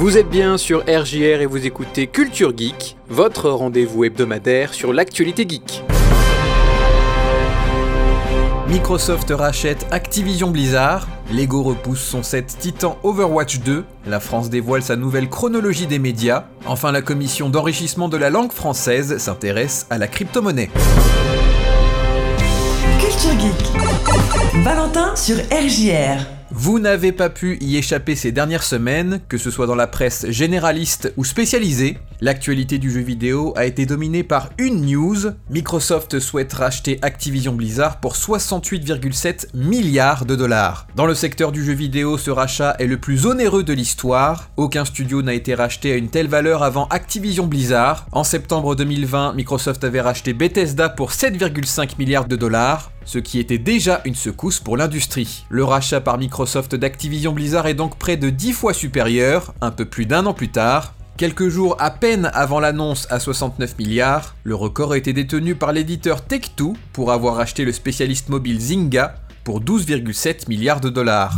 Vous êtes bien sur RJR et vous écoutez Culture Geek, votre rendez-vous hebdomadaire sur l'actualité geek. Microsoft rachète Activision Blizzard, Lego repousse son set Titan Overwatch 2, la France dévoile sa nouvelle chronologie des médias, enfin la commission d'enrichissement de la langue française s'intéresse à la crypto-monnaie. Culture Geek. Valentin sur RJR. Vous n'avez pas pu y échapper ces dernières semaines, que ce soit dans la presse généraliste ou spécialisée. L'actualité du jeu vidéo a été dominée par une news. Microsoft souhaite racheter Activision Blizzard pour 68,7 milliards de dollars. Dans le secteur du jeu vidéo, ce rachat est le plus onéreux de l'histoire. Aucun studio n'a été racheté à une telle valeur avant Activision Blizzard. En septembre 2020, Microsoft avait racheté Bethesda pour 7,5 milliards de dollars ce qui était déjà une secousse pour l'industrie. Le rachat par Microsoft d'Activision Blizzard est donc près de 10 fois supérieur, un peu plus d'un an plus tard. Quelques jours à peine avant l'annonce à 69 milliards, le record a été détenu par l'éditeur Take-Two pour avoir acheté le spécialiste mobile Zynga pour 12,7 milliards de dollars.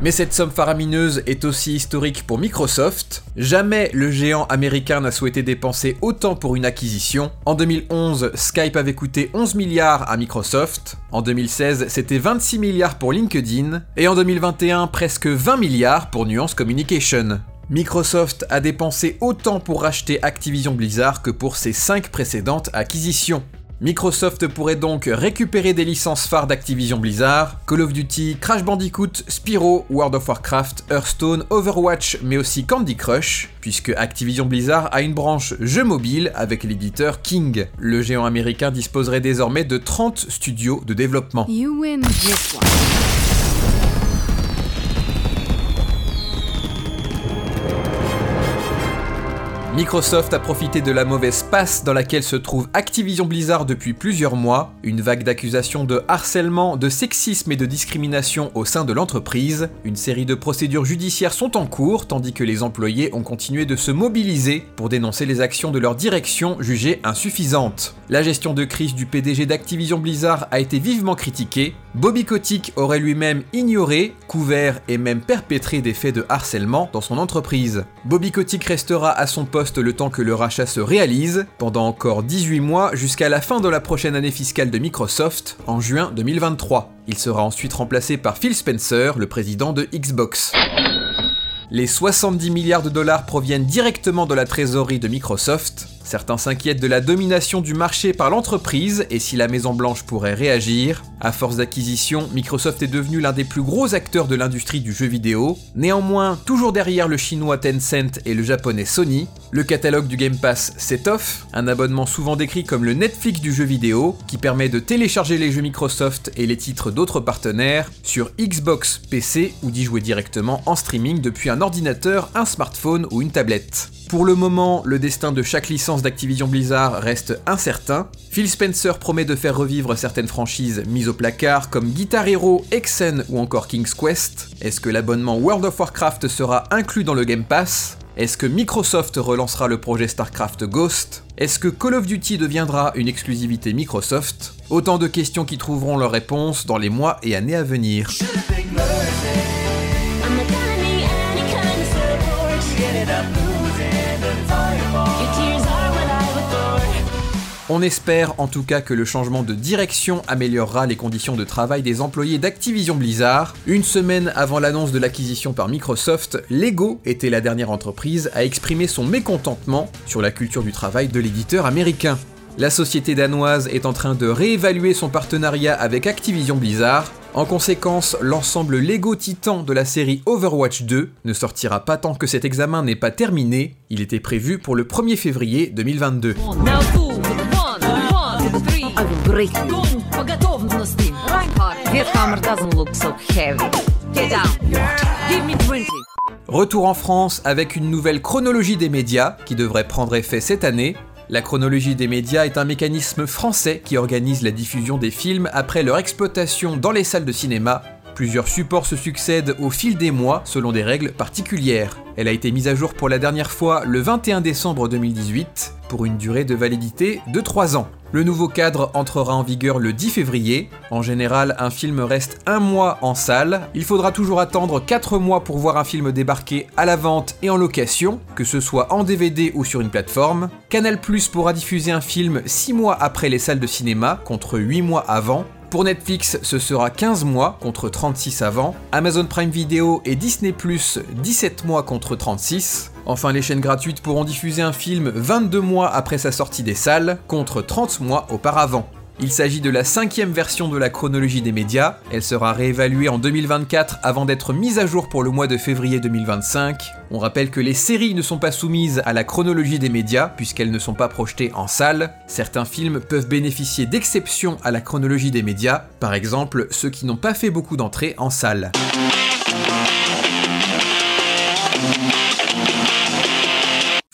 Mais cette somme faramineuse est aussi historique pour Microsoft. Jamais le géant américain n'a souhaité dépenser autant pour une acquisition. En 2011, Skype avait coûté 11 milliards à Microsoft. En 2016, c'était 26 milliards pour LinkedIn. Et en 2021, presque 20 milliards pour Nuance Communication. Microsoft a dépensé autant pour racheter Activision Blizzard que pour ses 5 précédentes acquisitions. Microsoft pourrait donc récupérer des licences phares d'Activision Blizzard, Call of Duty, Crash Bandicoot, Spyro, World of Warcraft, Hearthstone, Overwatch, mais aussi Candy Crush, puisque Activision Blizzard a une branche jeux mobile avec l'éditeur King. Le géant américain disposerait désormais de 30 studios de développement. Microsoft a profité de la mauvaise passe dans laquelle se trouve Activision Blizzard depuis plusieurs mois, une vague d'accusations de harcèlement, de sexisme et de discrimination au sein de l'entreprise. Une série de procédures judiciaires sont en cours, tandis que les employés ont continué de se mobiliser pour dénoncer les actions de leur direction jugées insuffisantes. La gestion de crise du PDG d'Activision Blizzard a été vivement critiquée. Bobby Kotick aurait lui-même ignoré, couvert et même perpétré des faits de harcèlement dans son entreprise. Bobby Kotick restera à son poste le temps que le rachat se réalise, pendant encore 18 mois jusqu'à la fin de la prochaine année fiscale de Microsoft, en juin 2023. Il sera ensuite remplacé par Phil Spencer, le président de Xbox. Les 70 milliards de dollars proviennent directement de la trésorerie de Microsoft, Certains s'inquiètent de la domination du marché par l'entreprise et si la Maison Blanche pourrait réagir. À force d'acquisition, Microsoft est devenu l'un des plus gros acteurs de l'industrie du jeu vidéo. Néanmoins, toujours derrière le chinois Tencent et le japonais Sony, le catalogue du Game Pass s'étoffe, un abonnement souvent décrit comme le Netflix du jeu vidéo, qui permet de télécharger les jeux Microsoft et les titres d'autres partenaires sur Xbox, PC ou d'y jouer directement en streaming depuis un ordinateur, un smartphone ou une tablette. Pour le moment, le destin de chaque licence d'Activision Blizzard reste incertain. Phil Spencer promet de faire revivre certaines franchises mises au placard comme Guitar Hero, Exen ou encore King's Quest. Est-ce que l'abonnement World of Warcraft sera inclus dans le Game Pass? Est-ce que Microsoft relancera le projet StarCraft Ghost? Est-ce que Call of Duty deviendra une exclusivité Microsoft? Autant de questions qui trouveront leur réponse dans les mois et années à venir. On espère en tout cas que le changement de direction améliorera les conditions de travail des employés d'Activision Blizzard. Une semaine avant l'annonce de l'acquisition par Microsoft, Lego était la dernière entreprise à exprimer son mécontentement sur la culture du travail de l'éditeur américain. La société danoise est en train de réévaluer son partenariat avec Activision Blizzard. En conséquence, l'ensemble Lego Titan de la série Overwatch 2 ne sortira pas tant que cet examen n'est pas terminé. Il était prévu pour le 1er février 2022. Retour en France avec une nouvelle chronologie des médias qui devrait prendre effet cette année. La chronologie des médias est un mécanisme français qui organise la diffusion des films après leur exploitation dans les salles de cinéma. Plusieurs supports se succèdent au fil des mois selon des règles particulières. Elle a été mise à jour pour la dernière fois le 21 décembre 2018 pour une durée de validité de 3 ans. Le nouveau cadre entrera en vigueur le 10 février. En général, un film reste un mois en salle. Il faudra toujours attendre 4 mois pour voir un film débarquer à la vente et en location, que ce soit en DVD ou sur une plateforme. Canal Plus pourra diffuser un film 6 mois après les salles de cinéma, contre 8 mois avant. Pour Netflix, ce sera 15 mois contre 36 avant. Amazon Prime Video et Disney Plus 17 mois contre 36. Enfin, les chaînes gratuites pourront diffuser un film 22 mois après sa sortie des salles contre 30 mois auparavant. Il s'agit de la cinquième version de la chronologie des médias. Elle sera réévaluée en 2024 avant d'être mise à jour pour le mois de février 2025. On rappelle que les séries ne sont pas soumises à la chronologie des médias puisqu'elles ne sont pas projetées en salle. Certains films peuvent bénéficier d'exceptions à la chronologie des médias, par exemple ceux qui n'ont pas fait beaucoup d'entrées en salle.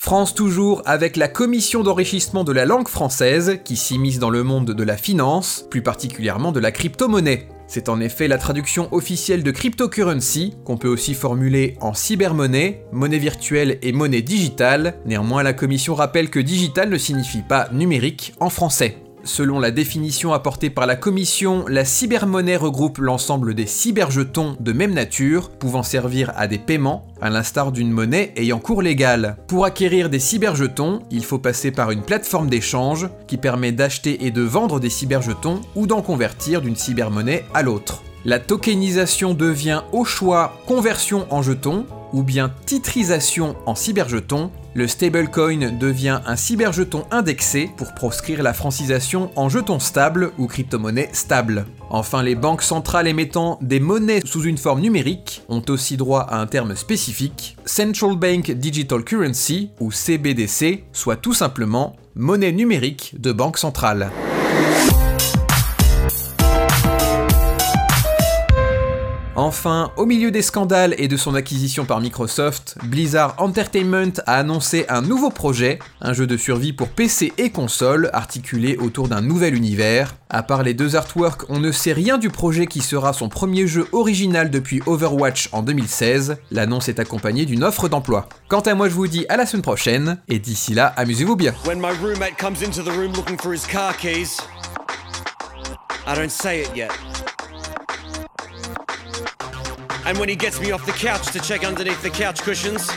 France toujours avec la commission d'enrichissement de la langue française qui s'immisce dans le monde de la finance, plus particulièrement de la crypto-monnaie. C'est en effet la traduction officielle de cryptocurrency, qu'on peut aussi formuler en cybermonnaie, monnaie virtuelle et monnaie digitale. Néanmoins, la commission rappelle que digital ne signifie pas numérique en français. Selon la définition apportée par la commission, la cybermonnaie regroupe l'ensemble des cyberjetons de même nature, pouvant servir à des paiements, à l'instar d'une monnaie ayant cours légal. Pour acquérir des cyberjetons, il faut passer par une plateforme d'échange qui permet d'acheter et de vendre des cyberjetons ou d'en convertir d'une cybermonnaie à l'autre. La tokenisation devient au choix conversion en jetons ou bien titrisation en cyberjetons le stablecoin devient un cyberjeton indexé pour proscrire la francisation en jeton stable ou crypto-monnaie stable. Enfin, les banques centrales émettant des monnaies sous une forme numérique ont aussi droit à un terme spécifique, Central Bank Digital Currency ou CBDC, soit tout simplement monnaie numérique de banque centrale. Enfin, au milieu des scandales et de son acquisition par Microsoft, Blizzard Entertainment a annoncé un nouveau projet, un jeu de survie pour PC et console articulé autour d'un nouvel univers. À part les deux artworks, on ne sait rien du projet qui sera son premier jeu original depuis Overwatch en 2016. L'annonce est accompagnée d'une offre d'emploi. Quant à moi, je vous dis à la semaine prochaine et d'ici là, amusez-vous bien. And when he gets me off the couch to check underneath the couch cushions,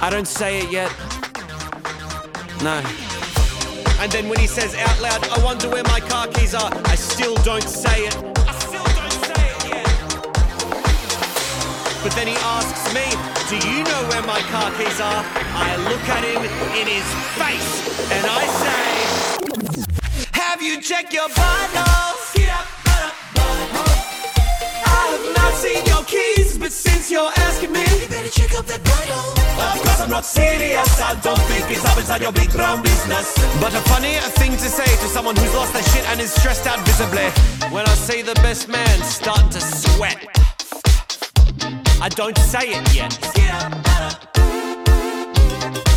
I don't say it yet. No. And then when he says out loud, I wonder where my car keys are, I still don't say it. I still don't say it yet. But then he asks me, Do you know where my car keys are? I look at him in his face and I say, Have you checked your vitals? Seen your keys, but since you're asking me, you better check up that butthole. Of course I'm not serious, I don't think it's up inside your big brown business. But a funny thing to say to someone who's lost their shit and is stressed out visibly. When I see the best man starting to sweat. I don't say it yet.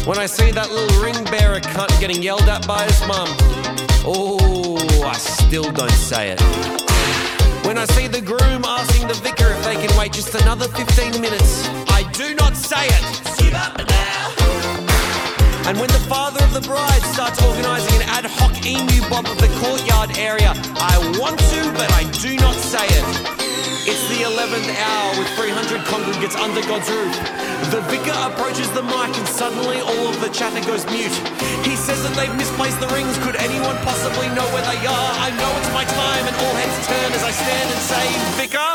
When I see that little ring bearer cunt getting yelled at by his mum, oh, I still don't say it. When I see the groom asking the vicar if they can wait just another 15 minutes, I do not say it. Give up now. And when the father of the bride starts organising an ad hoc emu bob of the courtyard area, I want to, 11th hour with 300 congregants under God's roof. The vicar approaches the mic and suddenly all of the chatter goes mute. He says that they've misplaced the rings. Could anyone possibly know where they are? I know it's my time and all heads turn as I stand and say, Vicar,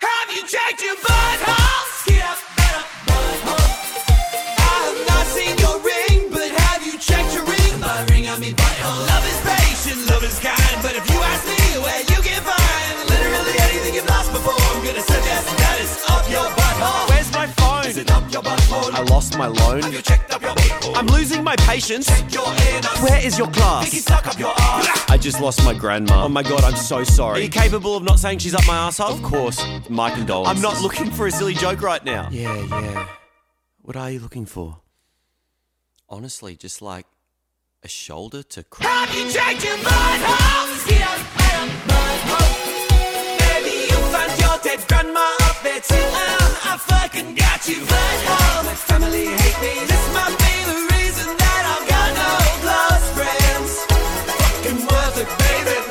have you checked your butthole? Butthole. I have not seen your ring, but have you checked your ring? My ring on me butthole. Love is patient, love is kind, but if you ask me I'm gonna suggest that it's up your butthole. Where's my phone? Is it up your butthole? I lost my loan. Have you checked up your butthole? I'm losing my patience. Check your anus. Where is your class? Think you stuck up your ass. I just lost my grandma. Oh my god, I'm so sorry. Are you capable of not saying she's up my asshole? Of course. My condolences. I'm not looking for a silly joke right now. Yeah, yeah. What are you looking for? Honestly, just like a shoulder to cry. Have you checked your butthole? Dead grandma up there too. Oh, I fucking got you But all My family hate me. This might be the reason that I've got no close friends. Fucking worth it, baby.